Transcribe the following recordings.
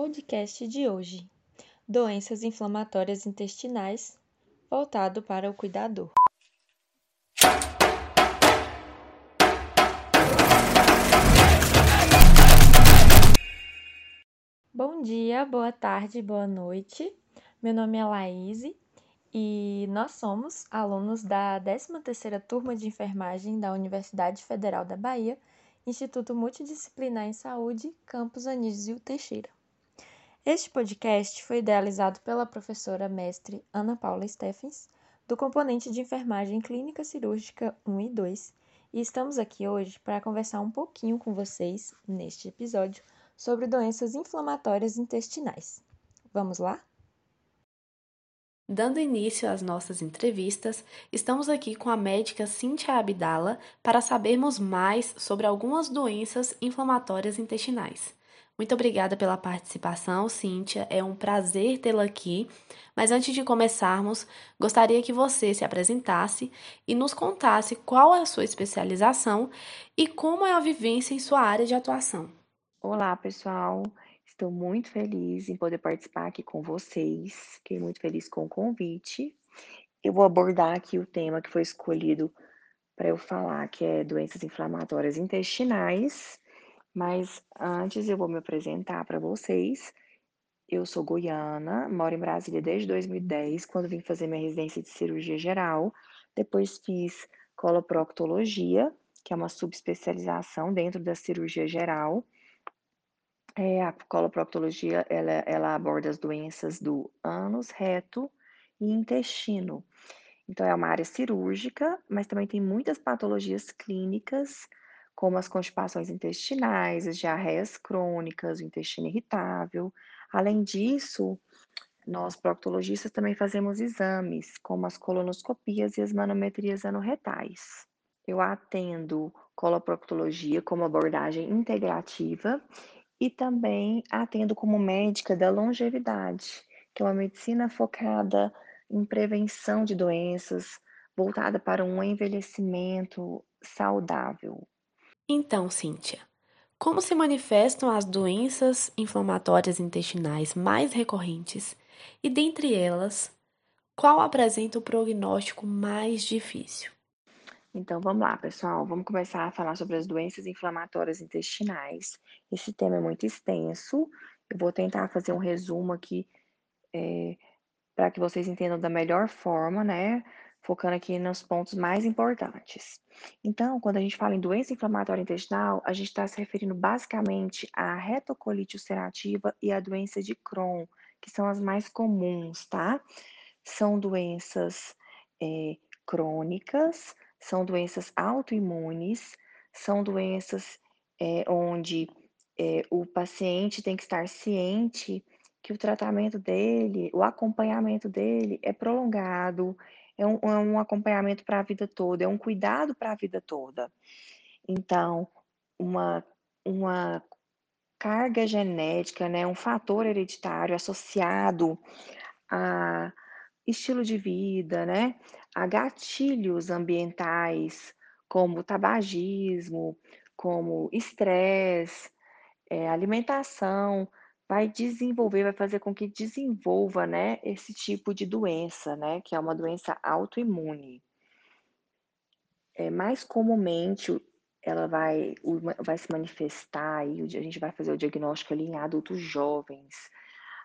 podcast de hoje: Doenças inflamatórias intestinais, voltado para o cuidador. Bom dia, boa tarde, boa noite. Meu nome é Laís e nós somos alunos da 13ª turma de enfermagem da Universidade Federal da Bahia, Instituto Multidisciplinar em Saúde, Campus Anísio Teixeira. Este podcast foi idealizado pela professora mestre Ana Paula Steffens, do componente de enfermagem clínica cirúrgica 1 e 2, e estamos aqui hoje para conversar um pouquinho com vocês, neste episódio, sobre doenças inflamatórias intestinais. Vamos lá? Dando início às nossas entrevistas, estamos aqui com a médica Cíntia Abdala para sabermos mais sobre algumas doenças inflamatórias intestinais. Muito obrigada pela participação, Cíntia. É um prazer tê-la aqui. Mas antes de começarmos, gostaria que você se apresentasse e nos contasse qual é a sua especialização e como é a vivência em sua área de atuação. Olá, pessoal. Estou muito feliz em poder participar aqui com vocês. Fiquei muito feliz com o convite. Eu vou abordar aqui o tema que foi escolhido para eu falar, que é doenças inflamatórias intestinais. Mas antes eu vou me apresentar para vocês. Eu sou goiana, moro em Brasília desde 2010, quando vim fazer minha residência de cirurgia geral. Depois fiz coloproctologia, que é uma subespecialização dentro da cirurgia geral. É, a coloproctologia, ela, ela aborda as doenças do ânus, reto e intestino. Então, é uma área cirúrgica, mas também tem muitas patologias clínicas, como as constipações intestinais, as diarreias crônicas, o intestino irritável. Além disso, nós proctologistas também fazemos exames, como as colonoscopias e as manometrias anorretais. Eu atendo coloproctologia como abordagem integrativa e também atendo como médica da longevidade, que é uma medicina focada em prevenção de doenças, voltada para um envelhecimento saudável. Então, Cíntia, como se manifestam as doenças inflamatórias intestinais mais recorrentes e, dentre elas, qual apresenta o prognóstico mais difícil? Então vamos lá, pessoal. Vamos começar a falar sobre as doenças inflamatórias intestinais. Esse tema é muito extenso. Eu vou tentar fazer um resumo aqui é, para que vocês entendam da melhor forma, né? Focando aqui nos pontos mais importantes. Então, quando a gente fala em doença inflamatória intestinal, a gente está se referindo basicamente à retocolite ulcerativa e à doença de Crohn, que são as mais comuns, tá? São doenças é, crônicas são doenças autoimunes, são doenças é, onde é, o paciente tem que estar ciente que o tratamento dele, o acompanhamento dele é prolongado, é um, é um acompanhamento para a vida toda, é um cuidado para a vida toda. Então, uma, uma carga genética, né, um fator hereditário associado a estilo de vida, né, a gatilhos ambientais, como tabagismo, como estresse, é, alimentação, vai desenvolver, vai fazer com que desenvolva, né, esse tipo de doença, né, que é uma doença autoimune. É, mais comumente, ela vai, vai se manifestar, aí, a gente vai fazer o diagnóstico ali em adultos jovens,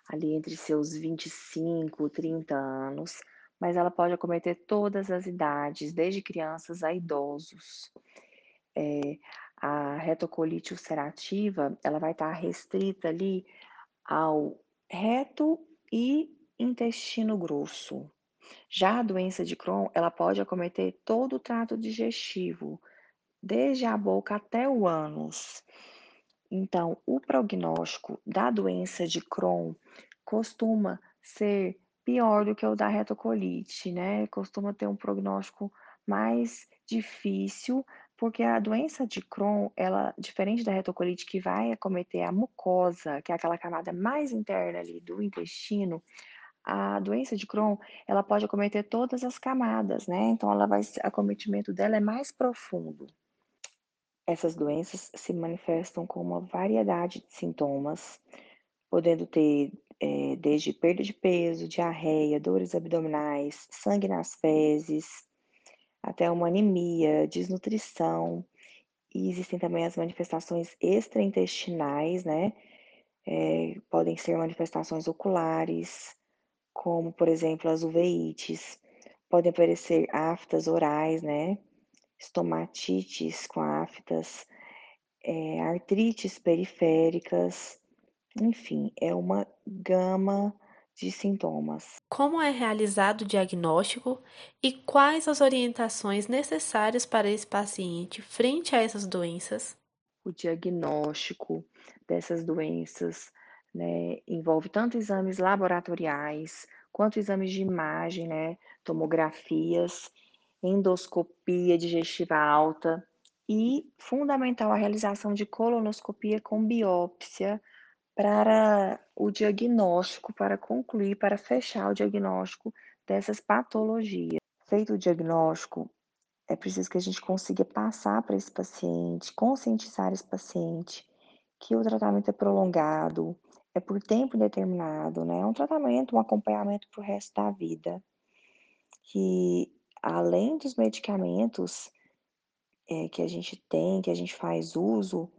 ali entre seus 25, 30 anos, mas ela pode acometer todas as idades, desde crianças a idosos. É, a retocolite ulcerativa, ela vai estar restrita ali ao reto e intestino grosso. Já a doença de Crohn, ela pode acometer todo o trato digestivo, desde a boca até o ânus. Então, o prognóstico da doença de Crohn costuma ser pior do que o da retocolite, né? Costuma ter um prognóstico mais difícil, porque a doença de Crohn, ela, diferente da retocolite, que vai acometer a mucosa, que é aquela camada mais interna ali do intestino, a doença de Crohn, ela pode acometer todas as camadas, né? Então, ela vai, acometimento dela é mais profundo. Essas doenças se manifestam com uma variedade de sintomas, podendo ter é, desde perda de peso, diarreia, dores abdominais, sangue nas fezes, até uma anemia, desnutrição. E existem também as manifestações extraintestinais, né? É, podem ser manifestações oculares, como, por exemplo, as uveites. Podem aparecer aftas orais, né? Estomatites com aftas, é, artrites periféricas, enfim, é uma gama de sintomas. Como é realizado o diagnóstico e quais as orientações necessárias para esse paciente frente a essas doenças? O diagnóstico dessas doenças né, envolve tanto exames laboratoriais quanto exames de imagem, né, tomografias, endoscopia digestiva alta e fundamental a realização de colonoscopia com biópsia para o diagnóstico, para concluir, para fechar o diagnóstico dessas patologias. Feito o diagnóstico, é preciso que a gente consiga passar para esse paciente, conscientizar esse paciente que o tratamento é prolongado, é por tempo indeterminado, né? É um tratamento, um acompanhamento para o resto da vida. Que além dos medicamentos é, que a gente tem, que a gente faz uso,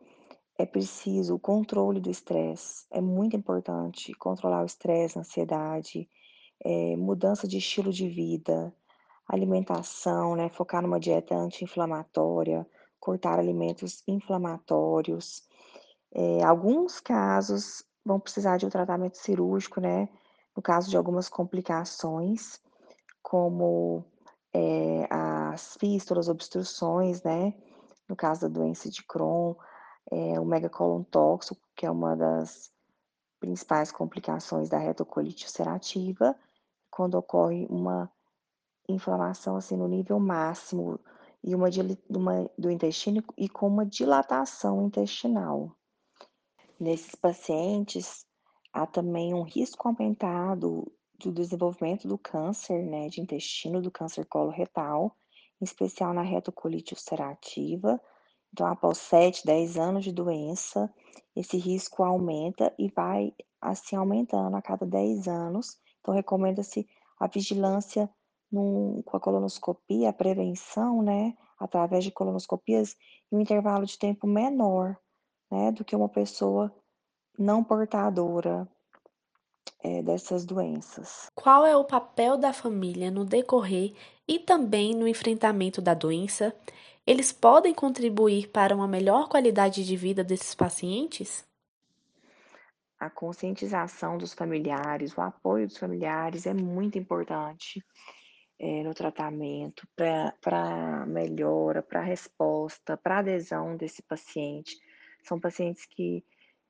é preciso o controle do estresse. É muito importante controlar o estresse, ansiedade, é, mudança de estilo de vida, alimentação, né? Focar numa dieta anti-inflamatória, cortar alimentos inflamatórios. É, alguns casos vão precisar de um tratamento cirúrgico, né? No caso de algumas complicações, como é, as fístulas, obstruções, né? No caso da doença de Crohn, é, o megacolon tóxico, que é uma das principais complicações da retocolite ulcerativa, quando ocorre uma inflamação assim no nível máximo e uma, uma, do intestino e com uma dilatação intestinal. Nesses pacientes, há também um risco aumentado do desenvolvimento do câncer né, de intestino, do câncer coloretal, em especial na retocolite ulcerativa, então, após 7, 10 anos de doença, esse risco aumenta e vai assim aumentando a cada 10 anos. Então, recomenda-se a vigilância num, com a colonoscopia, a prevenção, né, através de colonoscopias, em um intervalo de tempo menor, né, do que uma pessoa não portadora é, dessas doenças. Qual é o papel da família no decorrer e também no enfrentamento da doença? eles podem contribuir para uma melhor qualidade de vida desses pacientes? A conscientização dos familiares, o apoio dos familiares é muito importante é, no tratamento, para melhora, para resposta, para adesão desse paciente. São pacientes que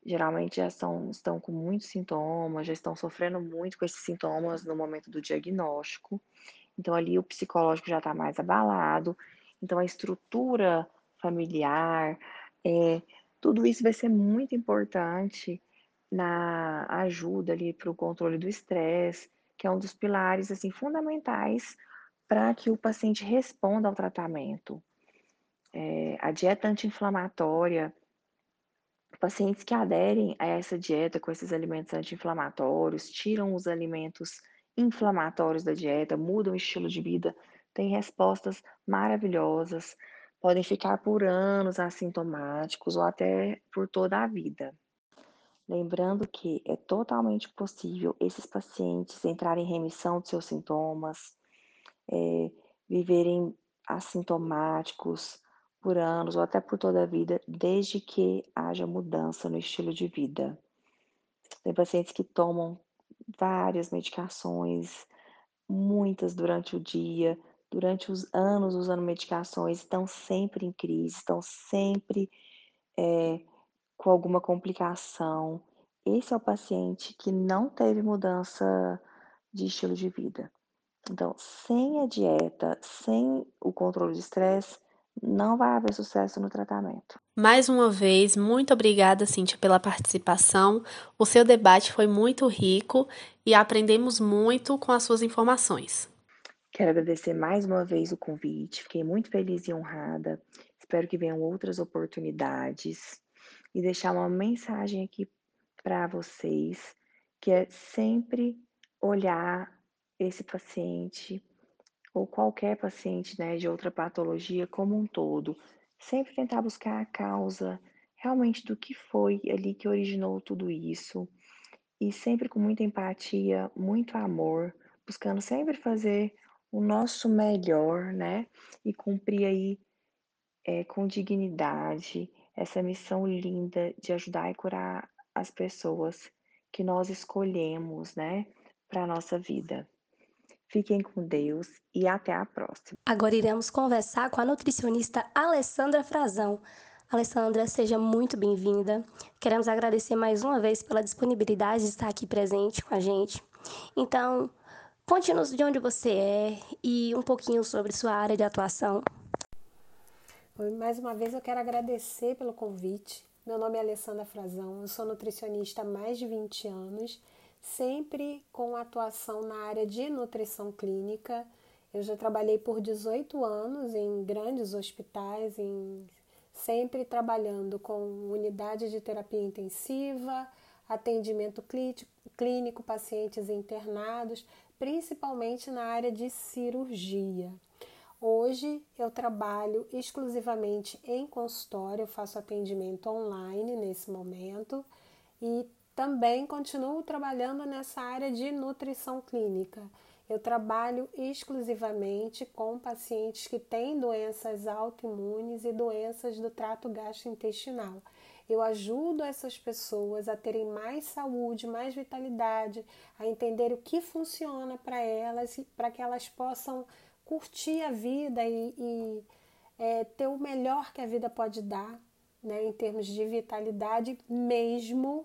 geralmente já são, estão com muitos sintomas, já estão sofrendo muito com esses sintomas no momento do diagnóstico. Então, ali o psicológico já está mais abalado então, a estrutura familiar, é, tudo isso vai ser muito importante na ajuda ali para o controle do estresse, que é um dos pilares assim fundamentais para que o paciente responda ao tratamento. É, a dieta anti-inflamatória, pacientes que aderem a essa dieta com esses alimentos anti-inflamatórios, tiram os alimentos inflamatórios da dieta, mudam o estilo de vida, têm respostas maravilhosas, podem ficar por anos assintomáticos ou até por toda a vida. Lembrando que é totalmente possível esses pacientes entrarem em remissão de seus sintomas, é, viverem assintomáticos por anos ou até por toda a vida, desde que haja mudança no estilo de vida. Tem pacientes que tomam várias medicações, muitas durante o dia, durante os anos usando medicações, estão sempre em crise, estão sempre é, com alguma complicação. Esse é o paciente que não teve mudança de estilo de vida. Então, sem a dieta, sem o controle de estresse, não vai haver sucesso no tratamento. Mais uma vez, muito obrigada, Cíntia, pela participação. O seu debate foi muito rico e aprendemos muito com as suas informações. Quero agradecer mais uma vez o convite, fiquei muito feliz e honrada. Espero que venham outras oportunidades e deixar uma mensagem aqui para vocês, que é sempre olhar esse paciente ou qualquer paciente né, de outra patologia como um todo. Sempre tentar buscar a causa realmente do que foi ali que originou tudo isso. E sempre com muita empatia, muito amor, buscando sempre fazer o nosso melhor, né? E cumprir aí é, com dignidade essa missão linda de ajudar e curar as pessoas que nós escolhemos, né, para nossa vida. Fiquem com Deus e até a próxima. Agora iremos conversar com a nutricionista Alessandra Frazão. Alessandra, seja muito bem-vinda. Queremos agradecer mais uma vez pela disponibilidade de estar aqui presente com a gente. Então, conte-nos de onde você é e um pouquinho sobre sua área de atuação. Mais uma vez eu quero agradecer pelo convite. Meu nome é Alessandra Frazão, eu sou nutricionista há mais de 20 anos, sempre com atuação na área de nutrição clínica. Eu já trabalhei por 18 anos em grandes hospitais, em, sempre trabalhando com unidade de terapia intensiva, atendimento clínico, pacientes internados, principalmente na área de cirurgia. Hoje eu trabalho exclusivamente em consultório, faço atendimento online nesse momento e também continuo trabalhando nessa área de nutrição clínica. Eu trabalho exclusivamente com pacientes que têm doenças autoimunes e doenças do trato gastrointestinal. Eu ajudo essas pessoas a terem mais saúde, mais vitalidade, a entender o que funciona para elas, para que elas possam curtir a vida e, e é, ter o melhor que a vida pode dar, né, em termos de vitalidade, mesmo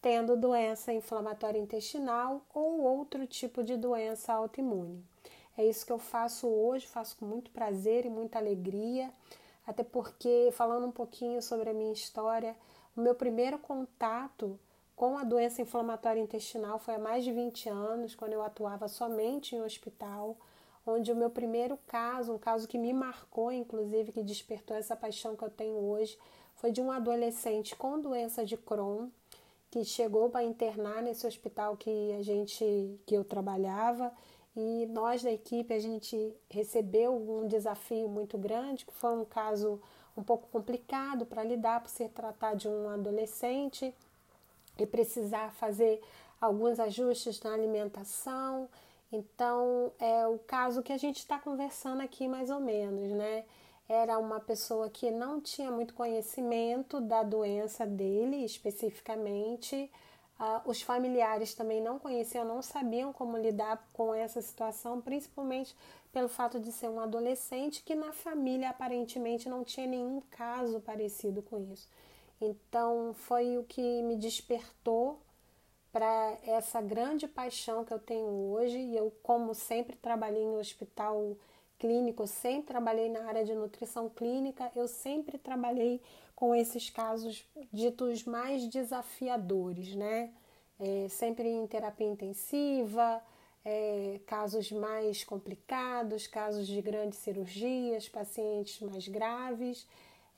tendo doença inflamatória intestinal ou outro tipo de doença autoimune. É isso que eu faço hoje, faço com muito prazer e muita alegria, até porque, falando um pouquinho sobre a minha história, o meu primeiro contato com a doença inflamatória intestinal foi há mais de 20 anos, quando eu atuava somente em hospital onde o meu primeiro caso, um caso que me marcou, inclusive, que despertou essa paixão que eu tenho hoje, foi de um adolescente com doença de Crohn que chegou para internar nesse hospital que a gente que eu trabalhava e nós da equipe a gente recebeu um desafio muito grande, que foi um caso um pouco complicado para lidar por se tratar de um adolescente e precisar fazer alguns ajustes na alimentação então, é o caso que a gente está conversando aqui, mais ou menos, né? Era uma pessoa que não tinha muito conhecimento da doença dele especificamente. Uh, os familiares também não conheciam, não sabiam como lidar com essa situação, principalmente pelo fato de ser um adolescente que na família aparentemente não tinha nenhum caso parecido com isso. Então, foi o que me despertou para essa grande paixão que eu tenho hoje. E eu, como sempre trabalhei em hospital clínico, sempre trabalhei na área de nutrição clínica, eu sempre trabalhei com esses casos ditos mais desafiadores, né? É, sempre em terapia intensiva, é, casos mais complicados, casos de grandes cirurgias, pacientes mais graves.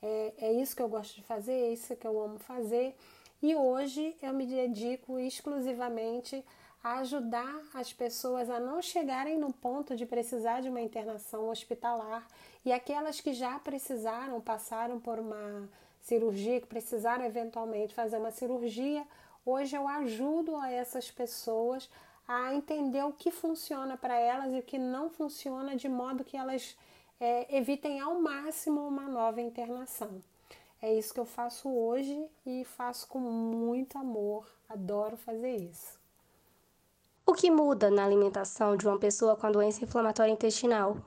É, é isso que eu gosto de fazer, é isso que eu amo fazer. E hoje eu me dedico exclusivamente a ajudar as pessoas a não chegarem no ponto de precisar de uma internação hospitalar e aquelas que já precisaram, passaram por uma cirurgia, que precisaram eventualmente fazer uma cirurgia, hoje eu ajudo a essas pessoas a entender o que funciona para elas e o que não funciona, de modo que elas é, evitem ao máximo uma nova internação. É isso que eu faço hoje e faço com muito amor. Adoro fazer isso. O que muda na alimentação de uma pessoa com a doença inflamatória intestinal?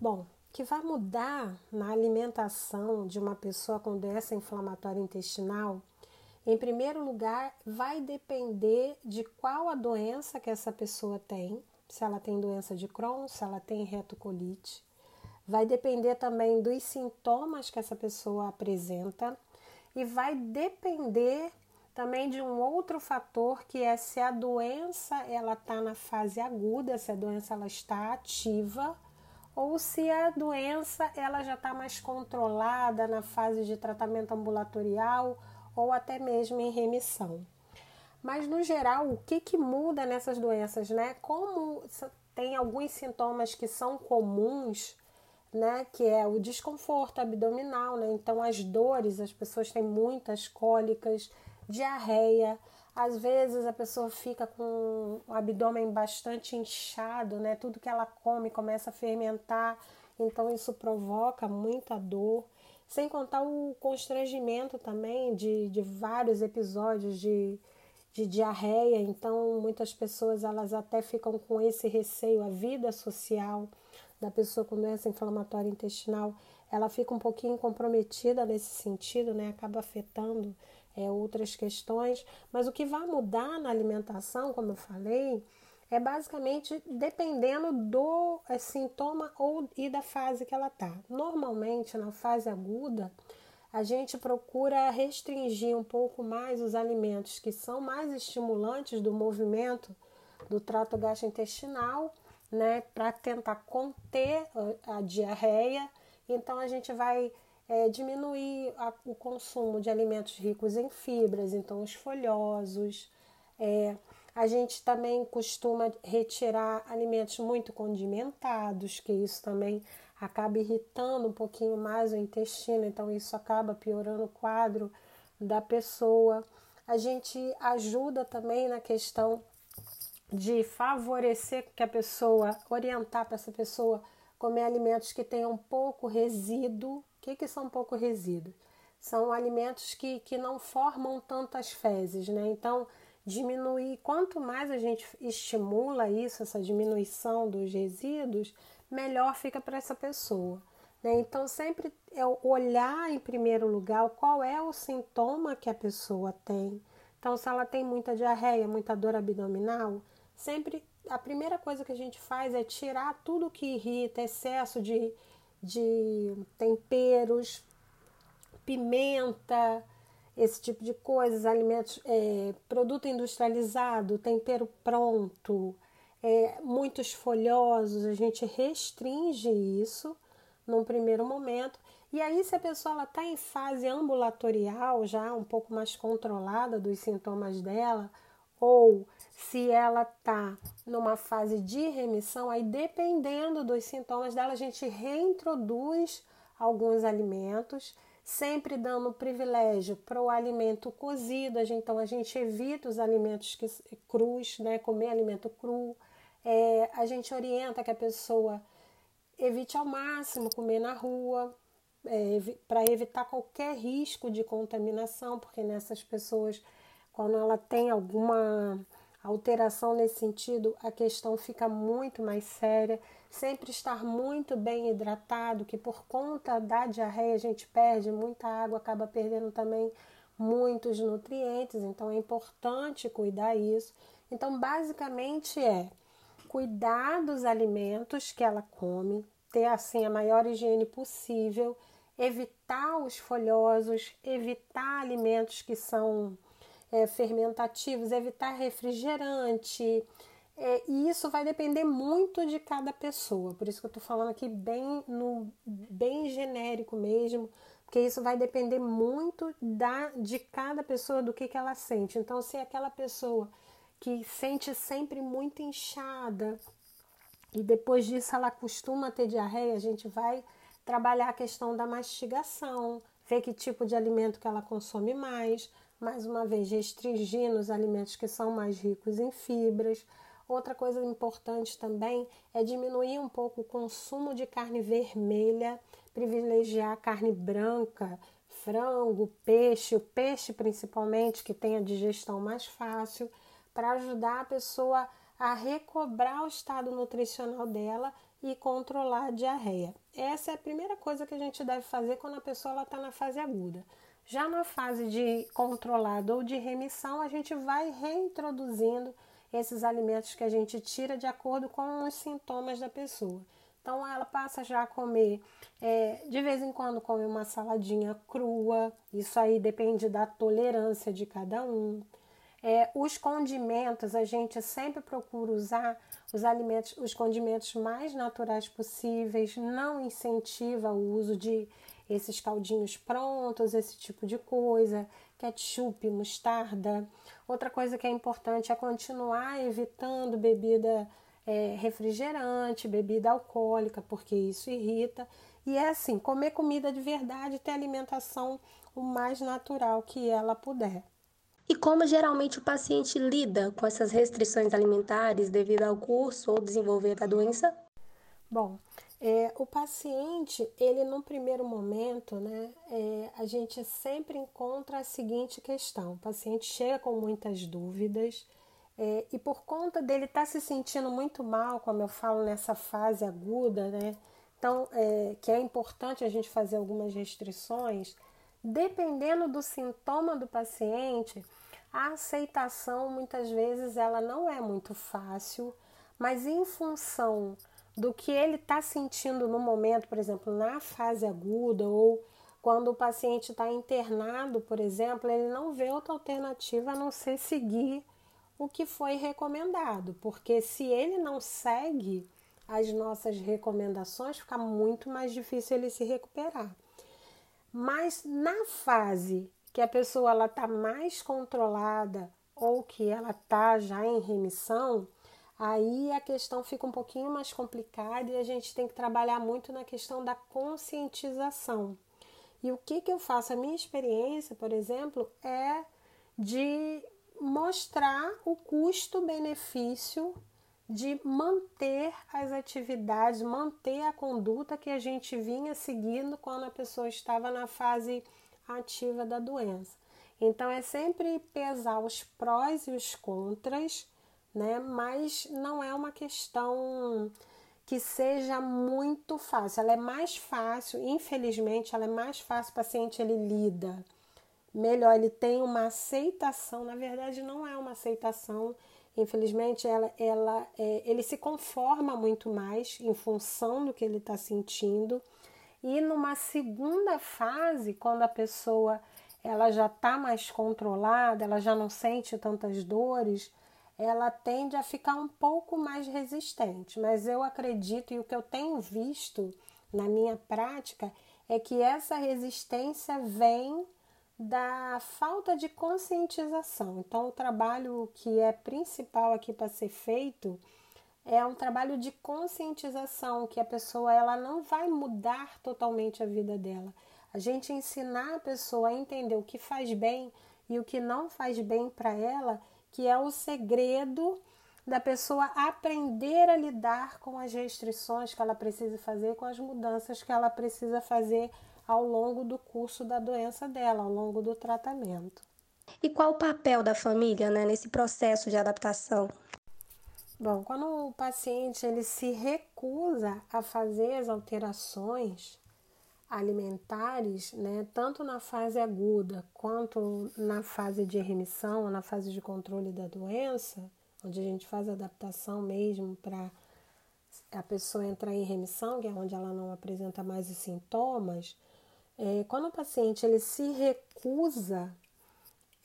Bom, o que vai mudar na alimentação de uma pessoa com doença inflamatória intestinal, em primeiro lugar, vai depender de qual a doença que essa pessoa tem, se ela tem doença de Crohn, se ela tem retocolite, vai depender também dos sintomas que essa pessoa apresenta e vai depender também de um outro fator que é se a doença ela está na fase aguda, se a doença ela está ativa ou se a doença ela já está mais controlada na fase de tratamento ambulatorial ou até mesmo em remissão. Mas no geral, o que, que muda nessas doenças, né? Como tem alguns sintomas que são comuns, né? Que é o desconforto abdominal, né? Então as dores, as pessoas têm muitas cólicas, diarreia, às vezes a pessoa fica com o abdômen bastante inchado, né? Tudo que ela come começa a fermentar, então isso provoca muita dor. Sem contar o constrangimento também de, de vários episódios de, de diarreia. Então, muitas pessoas elas até ficam com esse receio. A vida social da pessoa com doença inflamatória intestinal, ela fica um pouquinho comprometida nesse sentido, né? Acaba afetando é, outras questões, mas o que vai mudar na alimentação, como eu falei, é basicamente dependendo do é, sintoma ou e da fase que ela está. Normalmente, na fase aguda, a gente procura restringir um pouco mais os alimentos que são mais estimulantes do movimento do trato gastrointestinal, né, para tentar conter a, a diarreia. Então, a gente vai é, diminuir a, o consumo de alimentos ricos em fibras, então os folhosos. É, a gente também costuma retirar alimentos muito condimentados, que isso também acaba irritando um pouquinho mais o intestino, então isso acaba piorando o quadro da pessoa. A gente ajuda também na questão de favorecer que a pessoa, orientar para essa pessoa comer alimentos que tenham pouco resíduo que, que são pouco resíduos? São alimentos que, que não formam tantas fezes, né? Então, diminuir, quanto mais a gente estimula isso, essa diminuição dos resíduos, melhor fica para essa pessoa. Né? Então, sempre é olhar em primeiro lugar qual é o sintoma que a pessoa tem. Então, se ela tem muita diarreia, muita dor abdominal, sempre a primeira coisa que a gente faz é tirar tudo que irrita, excesso de de temperos, pimenta, esse tipo de coisas, alimentos, é, produto industrializado, tempero pronto, é, muitos folhosos, a gente restringe isso num primeiro momento. E aí, se a pessoa está em fase ambulatorial, já um pouco mais controlada dos sintomas dela, ou se ela está numa fase de remissão, aí dependendo dos sintomas dela, a gente reintroduz alguns alimentos, sempre dando privilégio para o alimento cozido, então a gente evita os alimentos que, crus, né, comer alimento cru, é, a gente orienta que a pessoa evite ao máximo comer na rua, é, para evitar qualquer risco de contaminação, porque nessas pessoas quando ela tem alguma alteração nesse sentido, a questão fica muito mais séria. Sempre estar muito bem hidratado, que por conta da diarreia a gente perde muita água, acaba perdendo também muitos nutrientes, então é importante cuidar isso. Então, basicamente é cuidar dos alimentos que ela come, ter assim a maior higiene possível, evitar os folhosos, evitar alimentos que são é, fermentativos, evitar refrigerante. É, e isso vai depender muito de cada pessoa. Por isso que eu estou falando aqui bem, no, bem genérico mesmo, porque isso vai depender muito da, de cada pessoa, do que, que ela sente. Então, se é aquela pessoa que sente sempre muito inchada e depois disso ela costuma ter diarreia, a gente vai trabalhar a questão da mastigação, ver que tipo de alimento que ela consome mais mais uma vez, restringindo os alimentos que são mais ricos em fibras. Outra coisa importante também é diminuir um pouco o consumo de carne vermelha, privilegiar carne branca, frango, peixe, o peixe principalmente, que tem a digestão mais fácil, para ajudar a pessoa a recobrar o estado nutricional dela e controlar a diarreia. Essa é a primeira coisa que a gente deve fazer quando a pessoa está na fase aguda. Já na fase de controlado ou de remissão, a gente vai reintroduzindo esses alimentos que a gente tira de acordo com os sintomas da pessoa. Então, ela passa já a comer, é, de vez em quando, come uma saladinha crua, isso aí depende da tolerância de cada um. É, os condimentos, a gente sempre procura usar os alimentos, os condimentos mais naturais possíveis, não incentiva o uso de esses caldinhos prontos, esse tipo de coisa, ketchup, mostarda. Outra coisa que é importante é continuar evitando bebida é, refrigerante, bebida alcoólica, porque isso irrita. E é assim, comer comida de verdade, ter alimentação o mais natural que ela puder. E como geralmente o paciente lida com essas restrições alimentares devido ao curso ou desenvolver da doença? Bom, é, o paciente, ele no primeiro momento, né, é, a gente sempre encontra a seguinte questão: o paciente chega com muitas dúvidas é, e por conta dele estar tá se sentindo muito mal, como eu falo nessa fase aguda, né, então é, que é importante a gente fazer algumas restrições, dependendo do sintoma do paciente, a aceitação muitas vezes ela não é muito fácil, mas em função do que ele está sentindo no momento, por exemplo, na fase aguda ou quando o paciente está internado, por exemplo, ele não vê outra alternativa a não ser seguir o que foi recomendado, porque se ele não segue as nossas recomendações, fica muito mais difícil ele se recuperar. Mas na fase que a pessoa ela está mais controlada ou que ela está já em remissão, Aí a questão fica um pouquinho mais complicada e a gente tem que trabalhar muito na questão da conscientização. E o que, que eu faço? A minha experiência, por exemplo, é de mostrar o custo-benefício de manter as atividades, manter a conduta que a gente vinha seguindo quando a pessoa estava na fase ativa da doença. Então, é sempre pesar os prós e os contras né? Mas não é uma questão que seja muito fácil. Ela é mais fácil, infelizmente, ela é mais fácil o paciente ele lida. Melhor, ele tem uma aceitação, na verdade não é uma aceitação, infelizmente ela, ela é, ele se conforma muito mais em função do que ele está sentindo. E numa segunda fase, quando a pessoa ela já está mais controlada, ela já não sente tantas dores, ela tende a ficar um pouco mais resistente, mas eu acredito e o que eu tenho visto na minha prática é que essa resistência vem da falta de conscientização. Então, o trabalho que é principal aqui para ser feito é um trabalho de conscientização, que a pessoa ela não vai mudar totalmente a vida dela. A gente ensinar a pessoa a entender o que faz bem e o que não faz bem para ela que é o segredo da pessoa aprender a lidar com as restrições que ela precisa fazer, com as mudanças que ela precisa fazer ao longo do curso da doença dela, ao longo do tratamento. E qual o papel da família né, nesse processo de adaptação? Bom, quando o paciente ele se recusa a fazer as alterações alimentares, né, tanto na fase aguda quanto na fase de remissão, na fase de controle da doença, onde a gente faz adaptação mesmo para a pessoa entrar em remissão, que é onde ela não apresenta mais os sintomas. É, quando o paciente ele se recusa,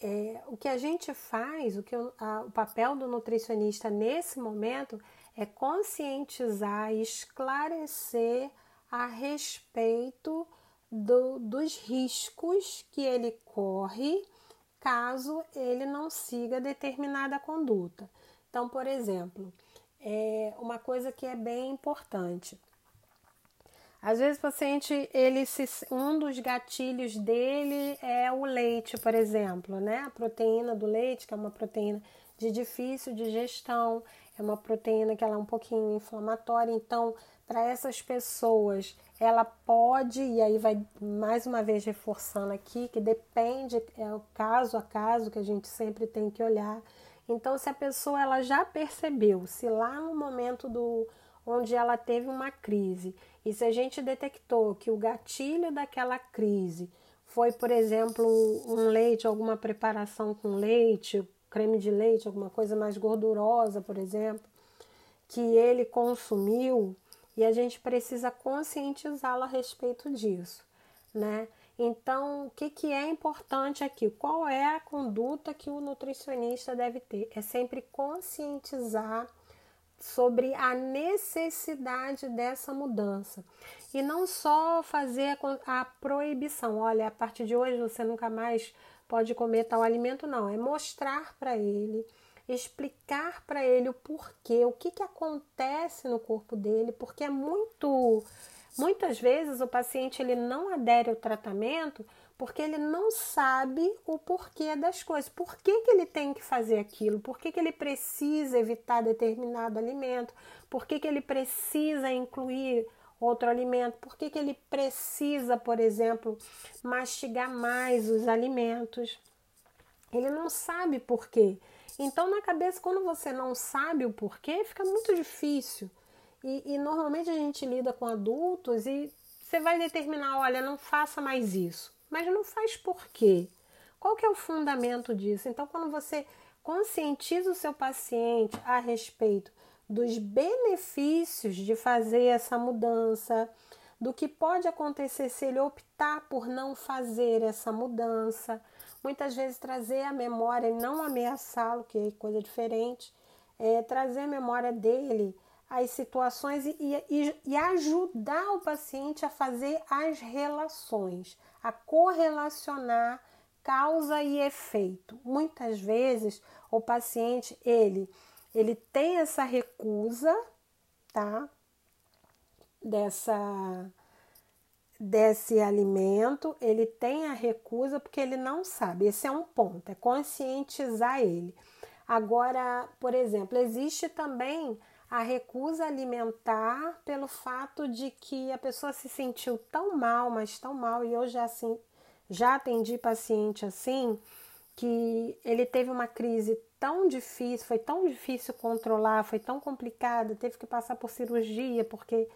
é, o que a gente faz, o que a, o papel do nutricionista nesse momento é conscientizar, esclarecer a respeito do, dos riscos que ele corre caso ele não siga determinada conduta. Então, por exemplo, é uma coisa que é bem importante. Às vezes o paciente, ele se, um dos gatilhos dele é o leite, por exemplo, né? A proteína do leite, que é uma proteína de difícil digestão, é uma proteína que ela é um pouquinho inflamatória, então para essas pessoas, ela pode, e aí vai mais uma vez reforçando aqui, que depende, é o caso a caso que a gente sempre tem que olhar. Então, se a pessoa ela já percebeu, se lá no momento do onde ela teve uma crise, e se a gente detectou que o gatilho daquela crise foi, por exemplo, um leite, alguma preparação com leite, creme de leite, alguma coisa mais gordurosa, por exemplo, que ele consumiu, e a gente precisa conscientizá-lo a respeito disso, né? Então, o que, que é importante aqui? Qual é a conduta que o nutricionista deve ter? É sempre conscientizar sobre a necessidade dessa mudança e não só fazer a proibição. Olha, a partir de hoje você nunca mais pode comer tal alimento, não. É mostrar para ele, explicar para ele o porquê, o que, que acontece no corpo dele, porque é muito. Muitas vezes o paciente ele não adere ao tratamento porque ele não sabe o porquê das coisas. Por que, que ele tem que fazer aquilo? Por que, que ele precisa evitar determinado alimento? Por que, que ele precisa incluir outro alimento? Por que, que ele precisa, por exemplo, mastigar mais os alimentos? Ele não sabe por quê. Então, na cabeça, quando você não sabe o porquê, fica muito difícil. E, e normalmente a gente lida com adultos e você vai determinar: olha, não faça mais isso mas não faz por quê. Qual que é o fundamento disso? Então, quando você conscientiza o seu paciente a respeito dos benefícios de fazer essa mudança, do que pode acontecer se ele optar por não fazer essa mudança, muitas vezes trazer a memória e não ameaçá-lo, que é coisa diferente, é, trazer a memória dele as situações e, e, e ajudar o paciente a fazer as relações, a correlacionar causa e efeito. Muitas vezes o paciente ele ele tem essa recusa, tá? Dessa desse alimento, ele tem a recusa porque ele não sabe. Esse é um ponto, é conscientizar ele. Agora, por exemplo, existe também a recusa alimentar pelo fato de que a pessoa se sentiu tão mal, mas tão mal, e eu já assim já atendi paciente assim, que ele teve uma crise tão difícil, foi tão difícil controlar, foi tão complicada, teve que passar por cirurgia porque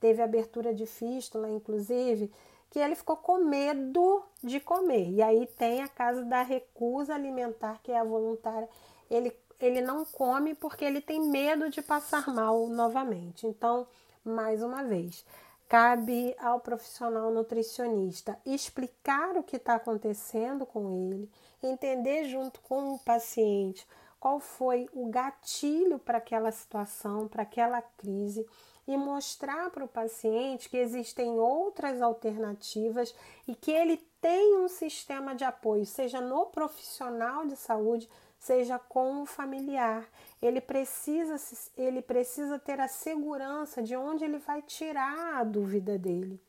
teve abertura de fístula, inclusive, que ele ficou com medo de comer. E aí tem a casa da recusa alimentar, que é a voluntária. Ele ele não come porque ele tem medo de passar mal novamente. Então, mais uma vez, cabe ao profissional nutricionista explicar o que está acontecendo com ele, entender junto com o paciente qual foi o gatilho para aquela situação, para aquela crise e mostrar para o paciente que existem outras alternativas e que ele tem um sistema de apoio, seja no profissional de saúde, seja com o familiar. Ele precisa, ele precisa ter a segurança de onde ele vai tirar a dúvida dele,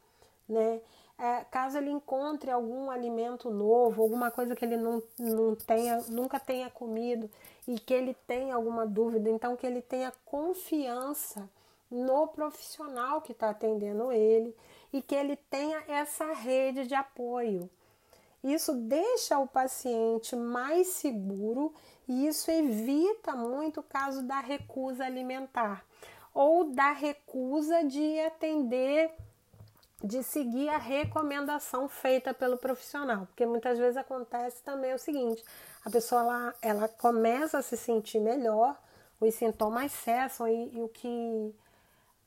né? É, caso ele encontre algum alimento novo, alguma coisa que ele não, não tenha, nunca tenha comido e que ele tenha alguma dúvida, então que ele tenha confiança no profissional que está atendendo ele e que ele tenha essa rede de apoio. Isso deixa o paciente mais seguro e isso evita muito o caso da recusa alimentar ou da recusa de atender, de seguir a recomendação feita pelo profissional, porque muitas vezes acontece também o seguinte: a pessoa ela, ela começa a se sentir melhor, os sintomas cessam e, e o que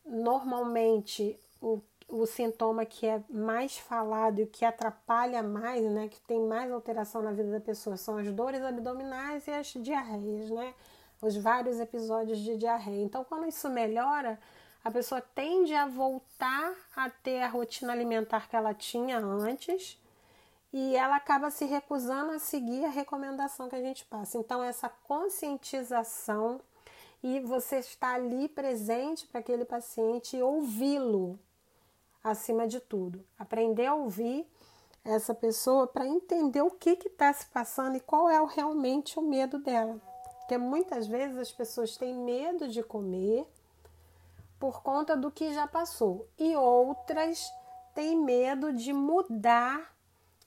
normalmente o o sintoma que é mais falado e que atrapalha mais, né, que tem mais alteração na vida da pessoa, são as dores abdominais e as diarreias, né? Os vários episódios de diarreia. Então, quando isso melhora, a pessoa tende a voltar a ter a rotina alimentar que ela tinha antes e ela acaba se recusando a seguir a recomendação que a gente passa. Então, essa conscientização e você está ali presente para aquele paciente e ouvi-lo, acima de tudo. Aprender a ouvir essa pessoa para entender o que está se passando e qual é realmente o medo dela. Porque muitas vezes as pessoas têm medo de comer por conta do que já passou, e outras têm medo de mudar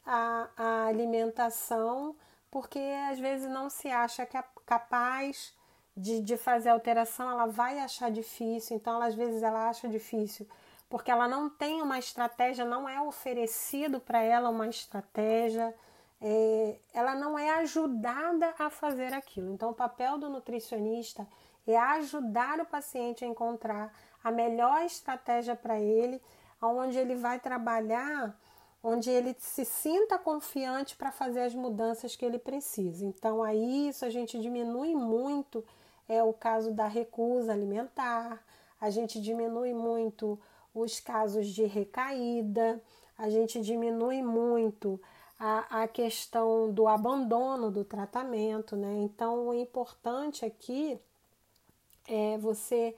a, a alimentação porque às vezes não se acha capaz de, de fazer alteração, ela vai achar difícil, então ela, às vezes ela acha difícil porque ela não tem uma estratégia, não é oferecido para ela uma estratégia, é, ela não é ajudada a fazer aquilo. Então, o papel do nutricionista é ajudar o paciente a encontrar a melhor estratégia para ele, onde ele vai trabalhar, onde ele se sinta confiante para fazer as mudanças que ele precisa. Então, aí isso a gente diminui muito é o caso da recusa alimentar, a gente diminui muito os casos de recaída, a gente diminui muito a, a questão do abandono do tratamento, né? Então, o importante aqui é você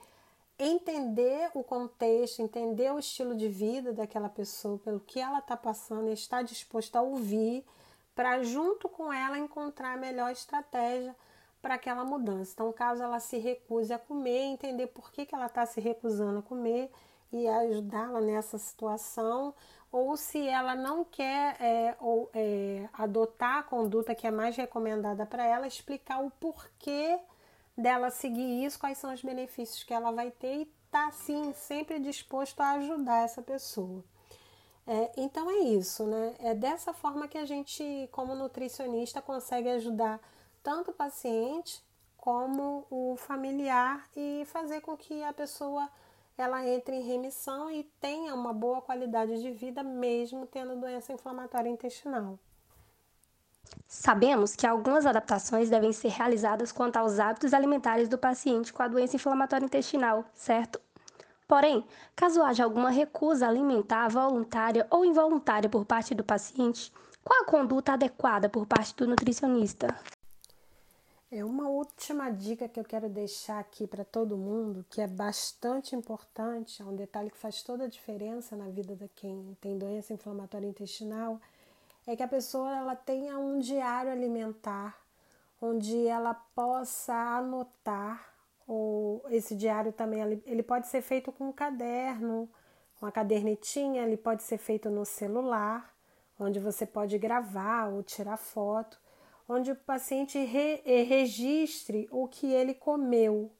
entender o contexto, entender o estilo de vida daquela pessoa, pelo que ela está passando, e estar disposto a ouvir para junto com ela encontrar a melhor estratégia para aquela mudança. Então, caso ela se recuse a comer, entender por que, que ela está se recusando a comer e ajudá-la nessa situação, ou se ela não quer é, ou, é, adotar a conduta que é mais recomendada para ela, explicar o porquê dela seguir isso, quais são os benefícios que ela vai ter e tá sim sempre disposto a ajudar essa pessoa. É, então é isso, né? É dessa forma que a gente, como nutricionista, consegue ajudar tanto o paciente como o familiar e fazer com que a pessoa ela entre em remissão e tenha uma boa qualidade de vida mesmo tendo doença inflamatória intestinal. Sabemos que algumas adaptações devem ser realizadas quanto aos hábitos alimentares do paciente com a doença inflamatória intestinal, certo? Porém, caso haja alguma recusa alimentar voluntária ou involuntária por parte do paciente, qual a conduta adequada por parte do nutricionista? É uma última dica que eu quero deixar aqui para todo mundo, que é bastante importante, é um detalhe que faz toda a diferença na vida de quem tem doença inflamatória intestinal, é que a pessoa ela tenha um diário alimentar onde ela possa anotar ou esse diário também. Ele pode ser feito com um caderno, uma cadernetinha, ele pode ser feito no celular, onde você pode gravar ou tirar foto, onde o paciente re, eh, registre o que ele comeu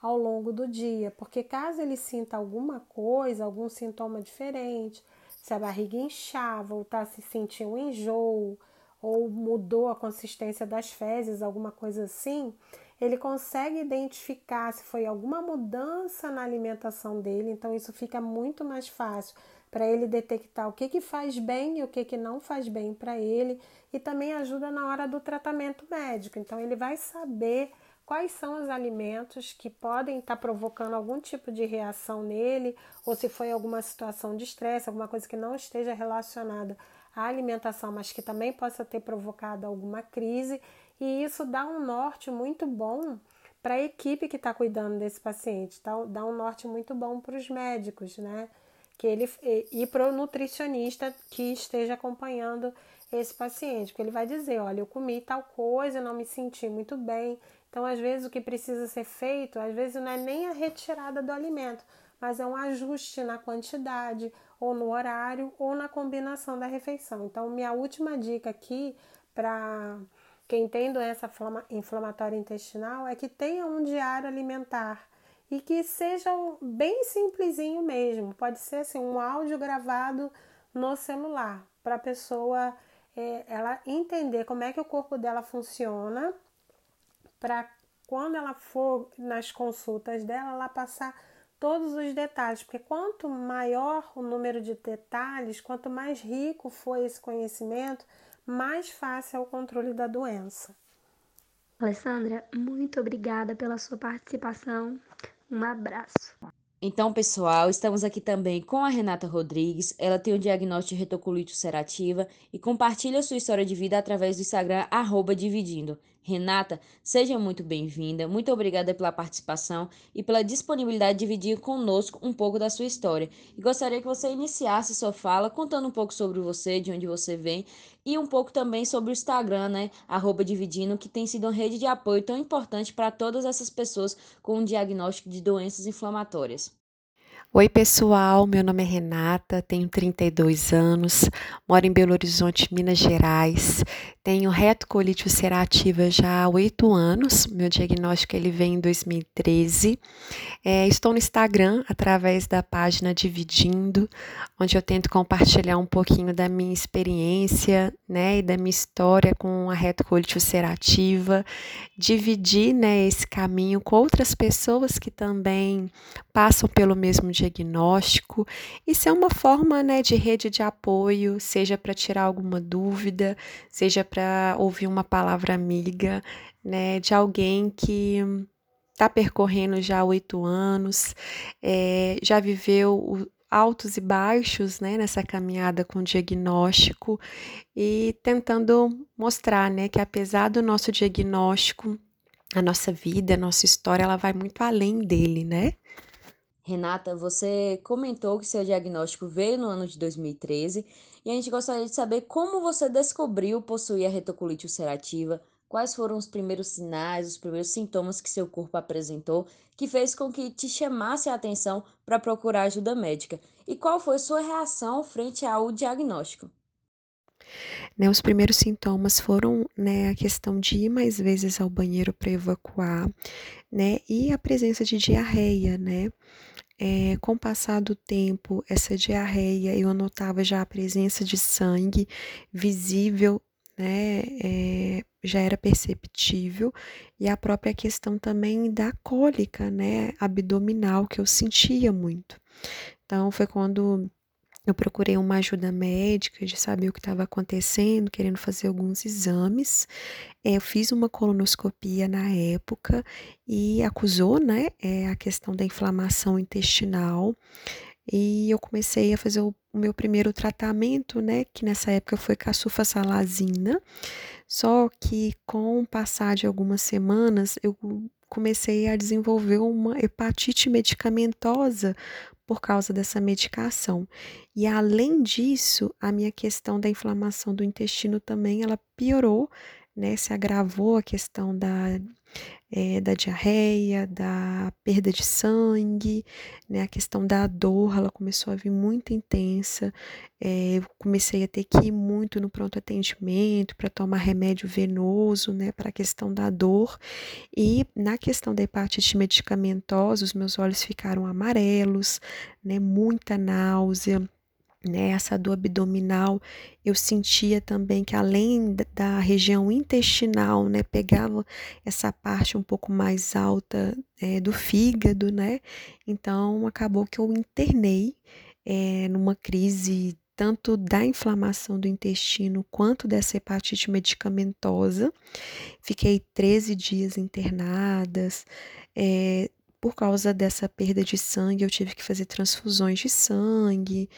ao longo do dia, porque caso ele sinta alguma coisa, algum sintoma diferente, se a barriga inchava ou está se sentindo um enjoo ou mudou a consistência das fezes, alguma coisa assim, ele consegue identificar se foi alguma mudança na alimentação dele, então isso fica muito mais fácil para ele detectar o que, que faz bem e o que, que não faz bem para ele, e também ajuda na hora do tratamento médico. Então, ele vai saber quais são os alimentos que podem estar tá provocando algum tipo de reação nele, ou se foi alguma situação de estresse, alguma coisa que não esteja relacionada à alimentação, mas que também possa ter provocado alguma crise, e isso dá um norte muito bom para a equipe que está cuidando desse paciente, tá? dá um norte muito bom para os médicos, né? Que ele, e para o nutricionista que esteja acompanhando esse paciente, porque ele vai dizer, olha, eu comi tal coisa, não me senti muito bem, então, às vezes, o que precisa ser feito, às vezes, não é nem a retirada do alimento, mas é um ajuste na quantidade, ou no horário, ou na combinação da refeição. Então, minha última dica aqui para quem tem doença inflamatória intestinal é que tenha um diário alimentar e que seja bem simplesinho mesmo. Pode ser assim, um áudio gravado no celular para a pessoa é, ela entender como é que o corpo dela funciona para quando ela for nas consultas dela, ela passar todos os detalhes, porque quanto maior o número de detalhes, quanto mais rico for esse conhecimento, mais fácil é o controle da doença. Alessandra, muito obrigada pela sua participação. Um abraço. Então, pessoal, estamos aqui também com a Renata Rodrigues. Ela tem o diagnóstico de retocolite ulcerativa e compartilha sua história de vida através do Instagram Dividindo. Renata, seja muito bem-vinda. Muito obrigada pela participação e pela disponibilidade de dividir conosco um pouco da sua história. E gostaria que você iniciasse sua fala contando um pouco sobre você, de onde você vem e um pouco também sobre o Instagram, né? Arroba Dividindo, que tem sido uma rede de apoio tão importante para todas essas pessoas com um diagnóstico de doenças inflamatórias. Oi, pessoal. Meu nome é Renata, tenho 32 anos, moro em Belo Horizonte, Minas Gerais. Tenho retocolite ulcerativa já há oito anos. Meu diagnóstico ele vem em 2013. É, estou no Instagram através da página Dividindo, onde eu tento compartilhar um pouquinho da minha experiência, né, e da minha história com a retocolite ulcerativa, dividir, né, esse caminho com outras pessoas que também passam pelo mesmo diagnóstico. Isso é uma forma né, de rede de apoio, seja para tirar alguma dúvida, seja para ouvir uma palavra amiga né, de alguém que está percorrendo já oito anos, é, já viveu altos e baixos, né, nessa caminhada com o diagnóstico e tentando mostrar, né, que apesar do nosso diagnóstico, a nossa vida, a nossa história, ela vai muito além dele, né? Renata, você comentou que seu diagnóstico veio no ano de 2013 e a gente gostaria de saber como você descobriu possuir a retocolite ulcerativa, quais foram os primeiros sinais, os primeiros sintomas que seu corpo apresentou que fez com que te chamasse a atenção para procurar ajuda médica e qual foi sua reação frente ao diagnóstico. Né, os primeiros sintomas foram né, a questão de ir mais vezes ao banheiro para evacuar, né, e a presença de diarreia, né. É, com o passar do tempo, essa diarreia, eu notava já a presença de sangue visível, né, é, já era perceptível, e a própria questão também da cólica, né, abdominal, que eu sentia muito. Então, foi quando eu procurei uma ajuda médica de saber o que estava acontecendo, querendo fazer alguns exames. É, eu fiz uma colonoscopia na época e acusou, né, é, a questão da inflamação intestinal. E eu comecei a fazer o, o meu primeiro tratamento, né, que nessa época foi com a sulfasalazina. Só que com o passar de algumas semanas, eu comecei a desenvolver uma hepatite medicamentosa por causa dessa medicação. E além disso, a minha questão da inflamação do intestino também ela piorou, né? Se agravou a questão da é, da diarreia, da perda de sangue, né? A questão da dor, ela começou a vir muito intensa. É, eu comecei a ter que ir muito no pronto atendimento para tomar remédio venoso, né? Para a questão da dor. E na questão da hepatite medicamentosa, os meus olhos ficaram amarelos, né? Muita náusea né, essa dor abdominal, eu sentia também que além da região intestinal, né, pegava essa parte um pouco mais alta é, do fígado, né, então acabou que eu internei é, numa crise tanto da inflamação do intestino quanto dessa hepatite medicamentosa. Fiquei 13 dias internadas, é, por causa dessa perda de sangue, eu tive que fazer transfusões de sangue,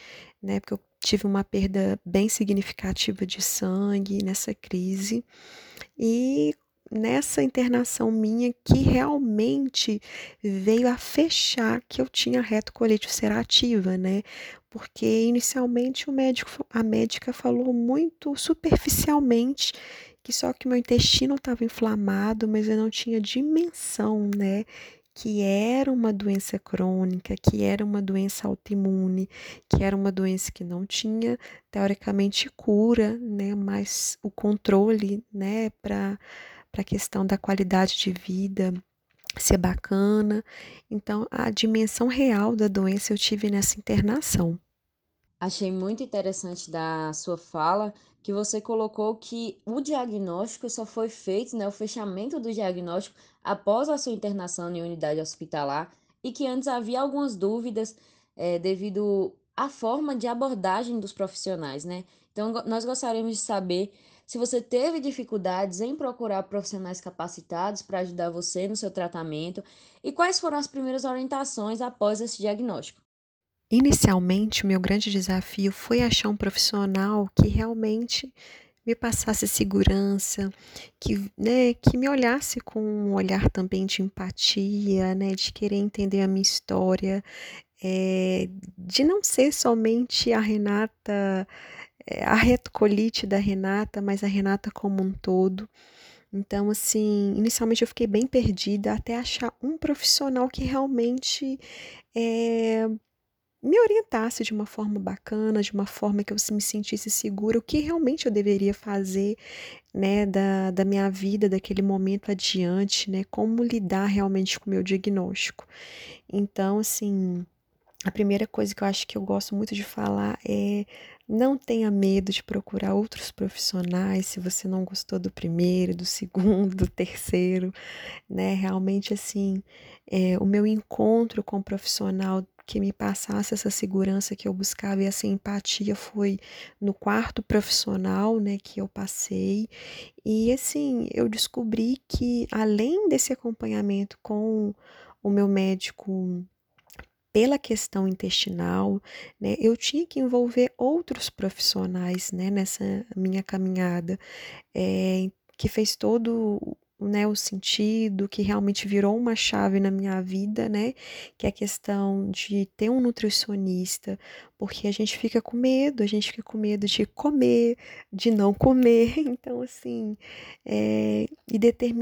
né? Porque eu tive uma perda bem significativa de sangue nessa crise. E nessa internação minha que realmente veio a fechar que eu tinha retocolite ulcerativa, né? Porque inicialmente o médico, a médica falou muito superficialmente que só que meu intestino estava inflamado, mas eu não tinha dimensão, né, que era uma doença crônica, que era uma doença autoimune, que era uma doença que não tinha teoricamente cura, né, mas o controle, né, para para a questão da qualidade de vida ser bacana. Então, a dimensão real da doença eu tive nessa internação. Achei muito interessante da sua fala que você colocou que o diagnóstico só foi feito, né, o fechamento do diagnóstico após a sua internação em unidade hospitalar e que antes havia algumas dúvidas é, devido à forma de abordagem dos profissionais, né? Então, nós gostaríamos de saber se você teve dificuldades em procurar profissionais capacitados para ajudar você no seu tratamento e quais foram as primeiras orientações após esse diagnóstico. Inicialmente, o meu grande desafio foi achar um profissional que realmente me passasse segurança, que, né, que me olhasse com um olhar também de empatia, né, de querer entender a minha história, é, de não ser somente a Renata, é, a retocolite da Renata, mas a Renata como um todo. Então, assim, inicialmente eu fiquei bem perdida até achar um profissional que realmente é, me orientasse de uma forma bacana, de uma forma que eu me sentisse segura, o que realmente eu deveria fazer, né, da, da minha vida, daquele momento adiante, né, como lidar realmente com o meu diagnóstico. Então, assim, a primeira coisa que eu acho que eu gosto muito de falar é não tenha medo de procurar outros profissionais se você não gostou do primeiro, do segundo, do terceiro, né? Realmente, assim, é, o meu encontro com o profissional que me passasse essa segurança que eu buscava e essa empatia foi no quarto profissional, né, que eu passei. E assim, eu descobri que além desse acompanhamento com o meu médico pela questão intestinal, né, eu tinha que envolver outros profissionais, né, nessa minha caminhada, é, que fez todo né, o sentido, que realmente virou uma chave na minha vida, né, que é a questão de ter um nutricionista, porque a gente fica com medo, a gente fica com medo de comer, de não comer, então assim, é, e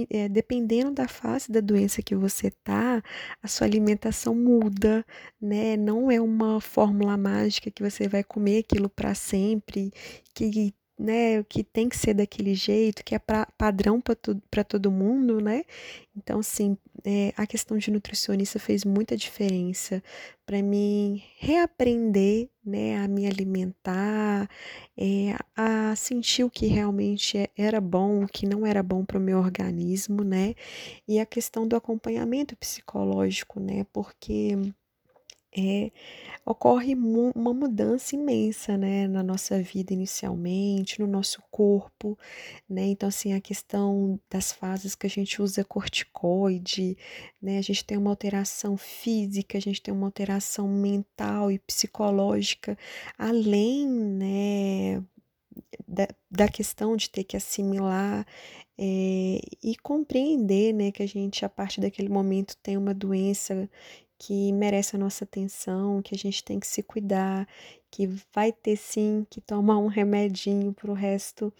é, dependendo da fase da doença que você tá, a sua alimentação muda, né, não é uma fórmula mágica que você vai comer aquilo para sempre, que né, que tem que ser daquele jeito, que é pra, padrão para todo mundo, né? Então, assim, é, a questão de nutricionista fez muita diferença para mim reaprender, né, a me alimentar, é, a sentir o que realmente é, era bom, o que não era bom para o meu organismo, né? E a questão do acompanhamento psicológico, né? Porque é, ocorre mu uma mudança imensa, né, na nossa vida inicialmente, no nosso corpo, né? Então, assim, a questão das fases que a gente usa corticoide, né? A gente tem uma alteração física, a gente tem uma alteração mental e psicológica, além, né, da, da questão de ter que assimilar é, e compreender, né, que a gente, a partir daquele momento, tem uma doença que merece a nossa atenção, que a gente tem que se cuidar, que vai ter sim que tomar um remedinho para o resto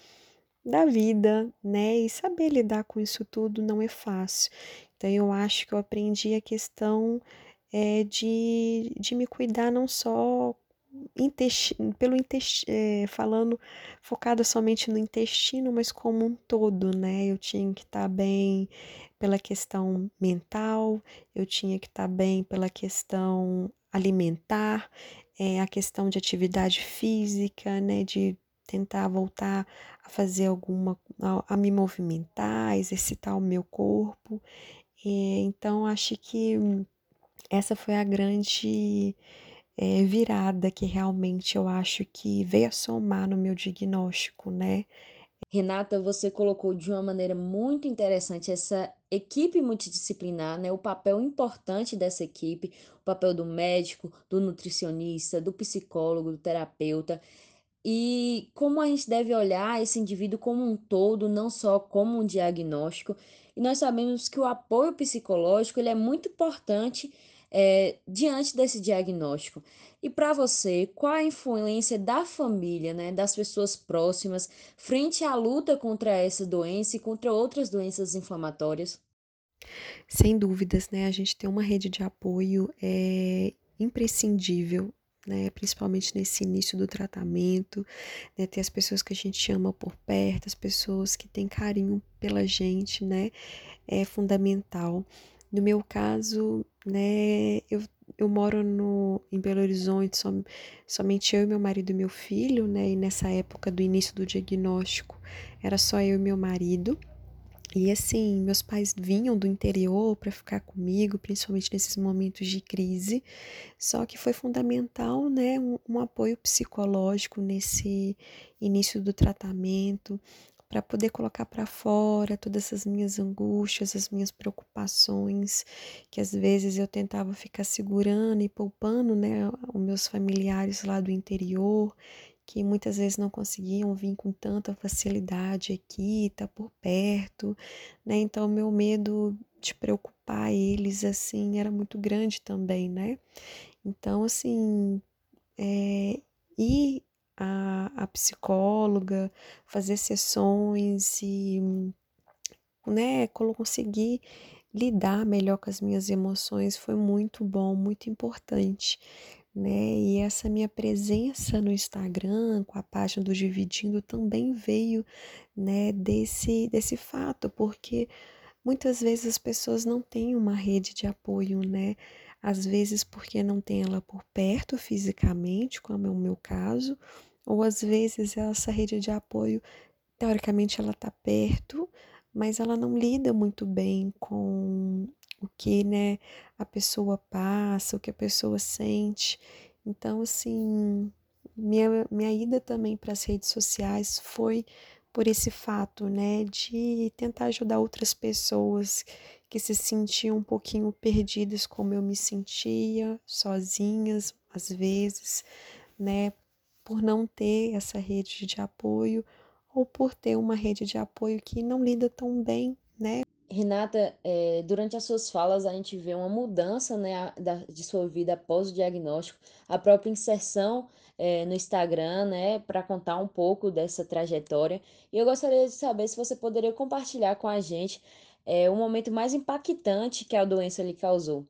da vida, né? E saber lidar com isso tudo não é fácil. Então eu acho que eu aprendi a questão é, de, de me cuidar não só intestino, pelo intestino, é, falando focada somente no intestino, mas como um todo, né? Eu tinha que estar tá bem pela questão mental, eu tinha que estar tá bem pela questão alimentar, é, a questão de atividade física, né? De tentar voltar a fazer alguma, a, a me movimentar, exercitar o meu corpo. É, então, acho que essa foi a grande é, virada que realmente eu acho que veio a somar no meu diagnóstico, né? Renata, você colocou de uma maneira muito interessante essa equipe multidisciplinar, né? O papel importante dessa equipe, o papel do médico, do nutricionista, do psicólogo, do terapeuta e como a gente deve olhar esse indivíduo como um todo, não só como um diagnóstico. E nós sabemos que o apoio psicológico ele é muito importante é, diante desse diagnóstico. E para você, qual a influência da família, né, das pessoas próximas, frente à luta contra essa doença e contra outras doenças inflamatórias? Sem dúvidas, né? A gente tem uma rede de apoio é imprescindível né, principalmente nesse início do tratamento, né, ter as pessoas que a gente ama por perto, as pessoas que têm carinho pela gente, né, é fundamental. No meu caso, né, eu, eu moro no, em Belo Horizonte, som, somente eu e meu marido e meu filho, né, e nessa época do início do diagnóstico era só eu e meu marido. E assim, meus pais vinham do interior para ficar comigo, principalmente nesses momentos de crise. Só que foi fundamental, né, um, um apoio psicológico nesse início do tratamento, para poder colocar para fora todas essas minhas angústias, as minhas preocupações, que às vezes eu tentava ficar segurando e poupando, né, os meus familiares lá do interior, que muitas vezes não conseguiam vir com tanta facilidade aqui, tá por perto, né? Então meu medo de preocupar eles assim era muito grande também, né? Então assim, é, ir a, a psicóloga, fazer sessões e, né, conseguir lidar melhor com as minhas emoções foi muito bom, muito importante, né? E essa minha presença no Instagram, com a página do Dividindo, também veio, né, desse, desse fato, porque muitas vezes as pessoas não têm uma rede de apoio, né? Às vezes porque não tem ela por perto fisicamente, como é o meu caso, ou às vezes essa rede de apoio, teoricamente, ela está perto, mas ela não lida muito bem com o que né, a pessoa passa, o que a pessoa sente. Então, assim, minha, minha ida também para as redes sociais foi por esse fato, né, de tentar ajudar outras pessoas que se sentiam um pouquinho perdidas como eu me sentia, sozinhas às vezes, né, por não ter essa rede de apoio ou por ter uma rede de apoio que não lida tão bem, né? Renata, é, durante as suas falas a gente vê uma mudança né, da, de sua vida após o diagnóstico, a própria inserção é, no Instagram, né, para contar um pouco dessa trajetória. E eu gostaria de saber se você poderia compartilhar com a gente é, o momento mais impactante que a doença lhe causou.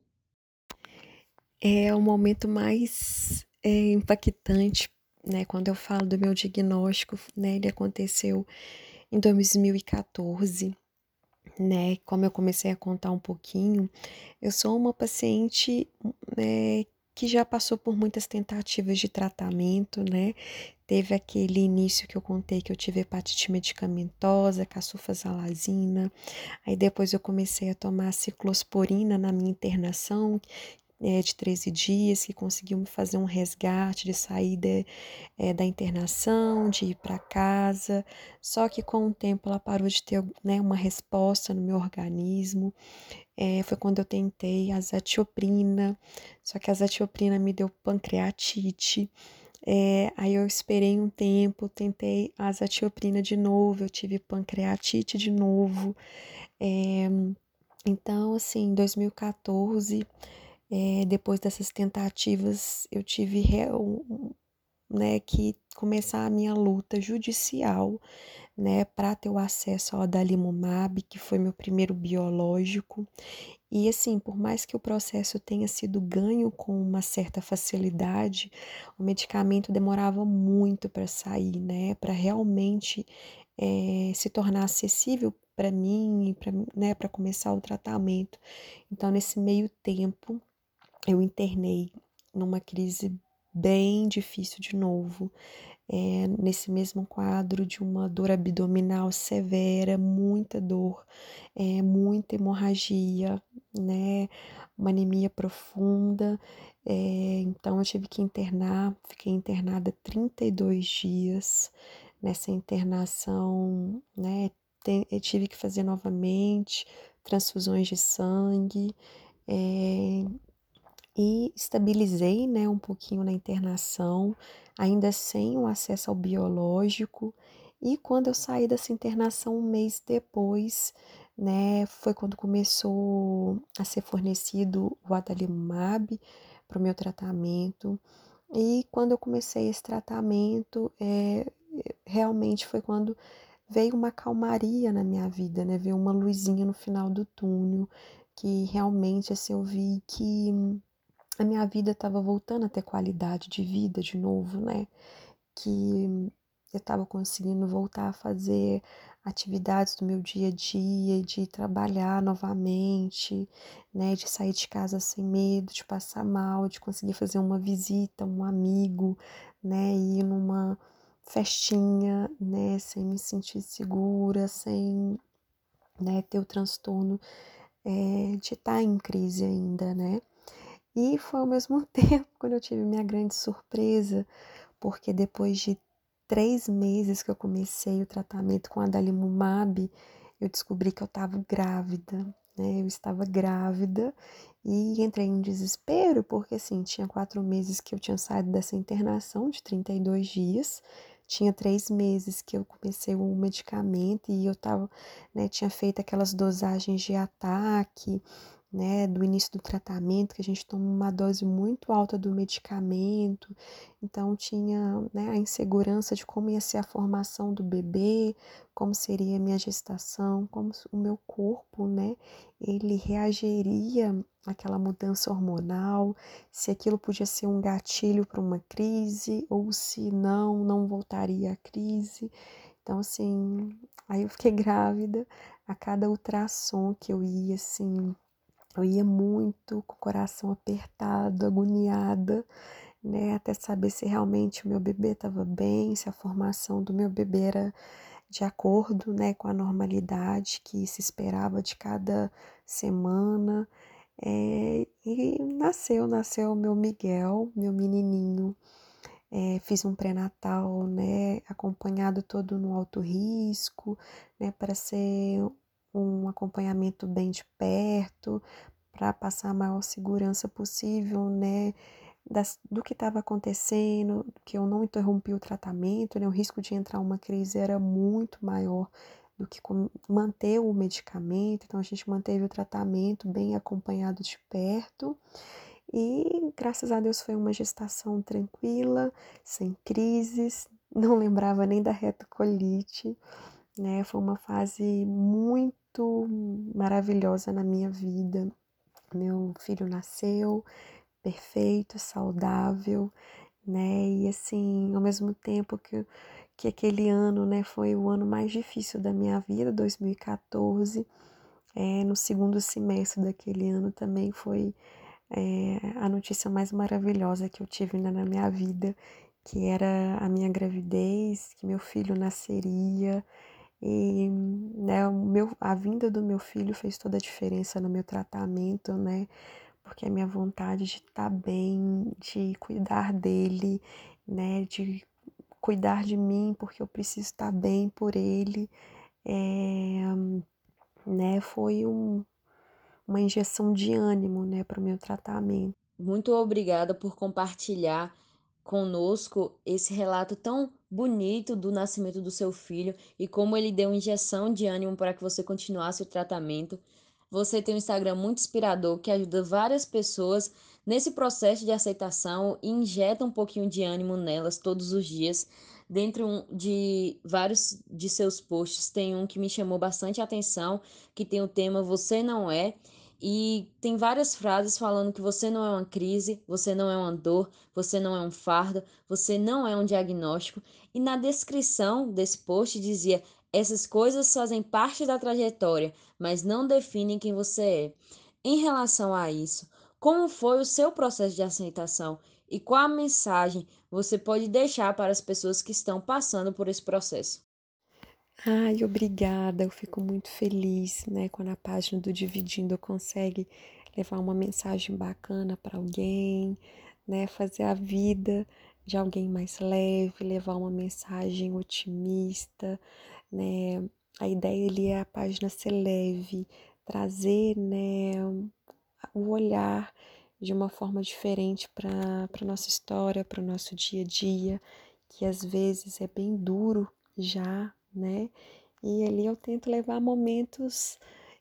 É o momento mais é, impactante, né, quando eu falo do meu diagnóstico, né, ele aconteceu em 2014 né? Como eu comecei a contar um pouquinho, eu sou uma paciente né, que já passou por muitas tentativas de tratamento, né? Teve aquele início que eu contei que eu tive hepatite medicamentosa, casulfazolazina. Aí depois eu comecei a tomar ciclosporina na minha internação, é, de 13 dias, que conseguiu me fazer um resgate de sair de, é, da internação, de ir para casa. Só que com o tempo ela parou de ter né, uma resposta no meu organismo. É, foi quando eu tentei a zatioprina, só que a zatioprina me deu pancreatite. É, aí eu esperei um tempo, tentei a zatioprina de novo, eu tive pancreatite de novo. É, então, assim, em 2014 é, depois dessas tentativas, eu tive né, que começar a minha luta judicial né, para ter o acesso ao adalimumab, que foi meu primeiro biológico. E assim, por mais que o processo tenha sido ganho com uma certa facilidade, o medicamento demorava muito para sair, né, para realmente é, se tornar acessível para mim, para né, começar o tratamento. Então, nesse meio tempo, eu internei numa crise bem difícil de novo, é, nesse mesmo quadro de uma dor abdominal severa, muita dor, é, muita hemorragia, né, uma anemia profunda. É, então eu tive que internar, fiquei internada 32 dias. Nessa internação, né, eu tive que fazer novamente transfusões de sangue. É, e estabilizei, né, um pouquinho na internação, ainda sem o acesso ao biológico. E quando eu saí dessa internação um mês depois, né, foi quando começou a ser fornecido o adalimumab para o meu tratamento. E quando eu comecei esse tratamento, é, realmente foi quando veio uma calmaria na minha vida, né? Veio uma luzinha no final do túnel, que realmente assim, eu vi que a minha vida estava voltando a ter qualidade de vida de novo, né? Que eu estava conseguindo voltar a fazer atividades do meu dia a dia, de trabalhar novamente, né, de sair de casa sem medo, de passar mal, de conseguir fazer uma visita, um amigo, né, ir numa festinha, né, sem me sentir segura, sem, né, ter o transtorno é, de estar tá em crise ainda, né. E foi ao mesmo tempo quando eu tive minha grande surpresa, porque depois de três meses que eu comecei o tratamento com a Dalimumab, eu descobri que eu estava grávida, né? Eu estava grávida e entrei em desespero, porque assim, tinha quatro meses que eu tinha saído dessa internação de 32 dias, tinha três meses que eu comecei o medicamento e eu tava, né, tinha feito aquelas dosagens de ataque, né, do início do tratamento, que a gente toma uma dose muito alta do medicamento, então tinha né, a insegurança de como ia ser a formação do bebê, como seria a minha gestação, como o meu corpo, né, ele reagiria àquela mudança hormonal, se aquilo podia ser um gatilho para uma crise, ou se não, não voltaria a crise. Então, assim, aí eu fiquei grávida, a cada ultrassom que eu ia, assim, eu ia muito com o coração apertado, agoniada, né, até saber se realmente o meu bebê estava bem, se a formação do meu bebê era de acordo, né, com a normalidade que se esperava de cada semana. É, e nasceu, nasceu o meu Miguel, meu menininho. É, fiz um pré-natal, né, acompanhado todo no alto risco, né, para ser um acompanhamento bem de perto, para passar a maior segurança possível, né? Das, do que estava acontecendo, que eu não interrompi o tratamento, né? O risco de entrar uma crise era muito maior do que manter o medicamento, então a gente manteve o tratamento bem acompanhado de perto. E graças a Deus foi uma gestação tranquila, sem crises, não lembrava nem da retocolite, né? Foi uma fase muito maravilhosa na minha vida. Meu filho nasceu perfeito, saudável, né? E assim, ao mesmo tempo que, que aquele ano, né, foi o ano mais difícil da minha vida, 2014, é, no segundo semestre daquele ano também foi é, a notícia mais maravilhosa que eu tive na minha vida, que era a minha gravidez, que meu filho nasceria. E né, o meu, a vinda do meu filho fez toda a diferença no meu tratamento, né? Porque a minha vontade de estar tá bem, de cuidar dele, né? De cuidar de mim, porque eu preciso estar tá bem por ele, é, né? Foi um, uma injeção de ânimo, né, para o meu tratamento. Muito obrigada por compartilhar conosco esse relato tão bonito do nascimento do seu filho e como ele deu injeção de ânimo para que você continuasse o tratamento. Você tem um Instagram muito inspirador que ajuda várias pessoas nesse processo de aceitação e injeta um pouquinho de ânimo nelas todos os dias. Dentro de vários de seus posts, tem um que me chamou bastante atenção, que tem o tema Você Não É, e tem várias frases falando que você não é uma crise, você não é uma dor, você não é um fardo, você não é um diagnóstico. E na descrição desse post dizia: essas coisas fazem parte da trajetória, mas não definem quem você é. Em relação a isso, como foi o seu processo de aceitação e qual a mensagem você pode deixar para as pessoas que estão passando por esse processo? Ai, obrigada. Eu fico muito feliz, né, quando a página do Dividindo consegue levar uma mensagem bacana para alguém, né, fazer a vida de alguém mais leve, levar uma mensagem otimista, né? A ideia ali é a página ser leve, trazer, né, o olhar de uma forma diferente para a nossa história, para o nosso dia a dia, que às vezes é bem duro já, né? E ali eu tento levar momentos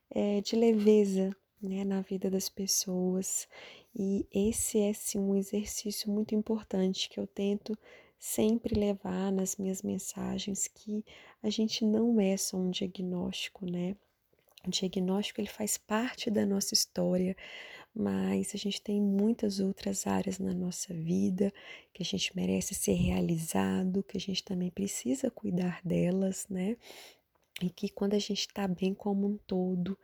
é, de leveza né, na vida das pessoas. E esse é sim um exercício muito importante que eu tento sempre levar nas minhas mensagens que a gente não é só um diagnóstico, né? O diagnóstico ele faz parte da nossa história, mas a gente tem muitas outras áreas na nossa vida que a gente merece ser realizado, que a gente também precisa cuidar delas, né? E que quando a gente está bem como um todo,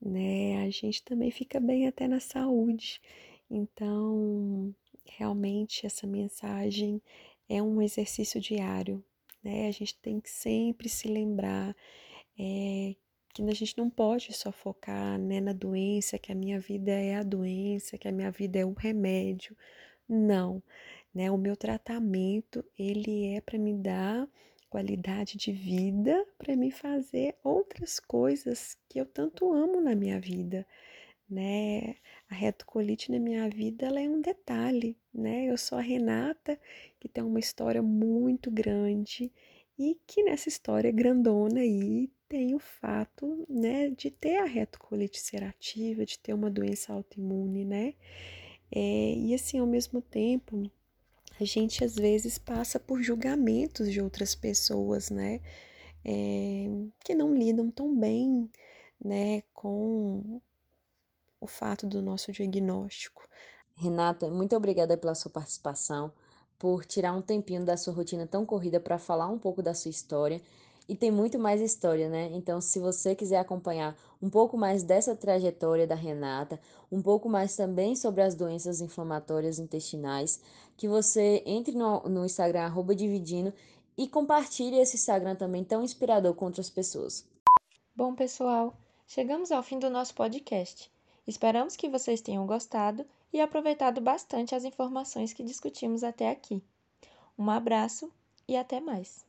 né, a gente também fica bem até na saúde. Então, realmente essa mensagem é um exercício diário, né? A gente tem que sempre se lembrar é, que a gente não pode só focar né, na doença, que a minha vida é a doença, que a minha vida é o remédio. Não, né? O meu tratamento, ele é para me dar qualidade de vida, para me fazer outras coisas que eu tanto amo na minha vida, né? A retocolite na minha vida, ela é um detalhe, né? Eu sou a Renata, que tem uma história muito grande e que nessa história grandona aí tem o fato, né, de ter a retocolite ulcerativa, de ter uma doença autoimune, né? É, e assim, ao mesmo tempo, a gente às vezes passa por julgamentos de outras pessoas, né? É, que não lidam tão bem, né, com o fato do nosso diagnóstico. Renata, muito obrigada pela sua participação por tirar um tempinho da sua rotina tão corrida para falar um pouco da sua história. E tem muito mais história, né? Então, se você quiser acompanhar um pouco mais dessa trajetória da Renata, um pouco mais também sobre as doenças inflamatórias intestinais, que você entre no, no Instagram, dividindo, e compartilhe esse Instagram também tão inspirador com outras pessoas. Bom, pessoal, chegamos ao fim do nosso podcast. Esperamos que vocês tenham gostado e aproveitado bastante as informações que discutimos até aqui. Um abraço e até mais!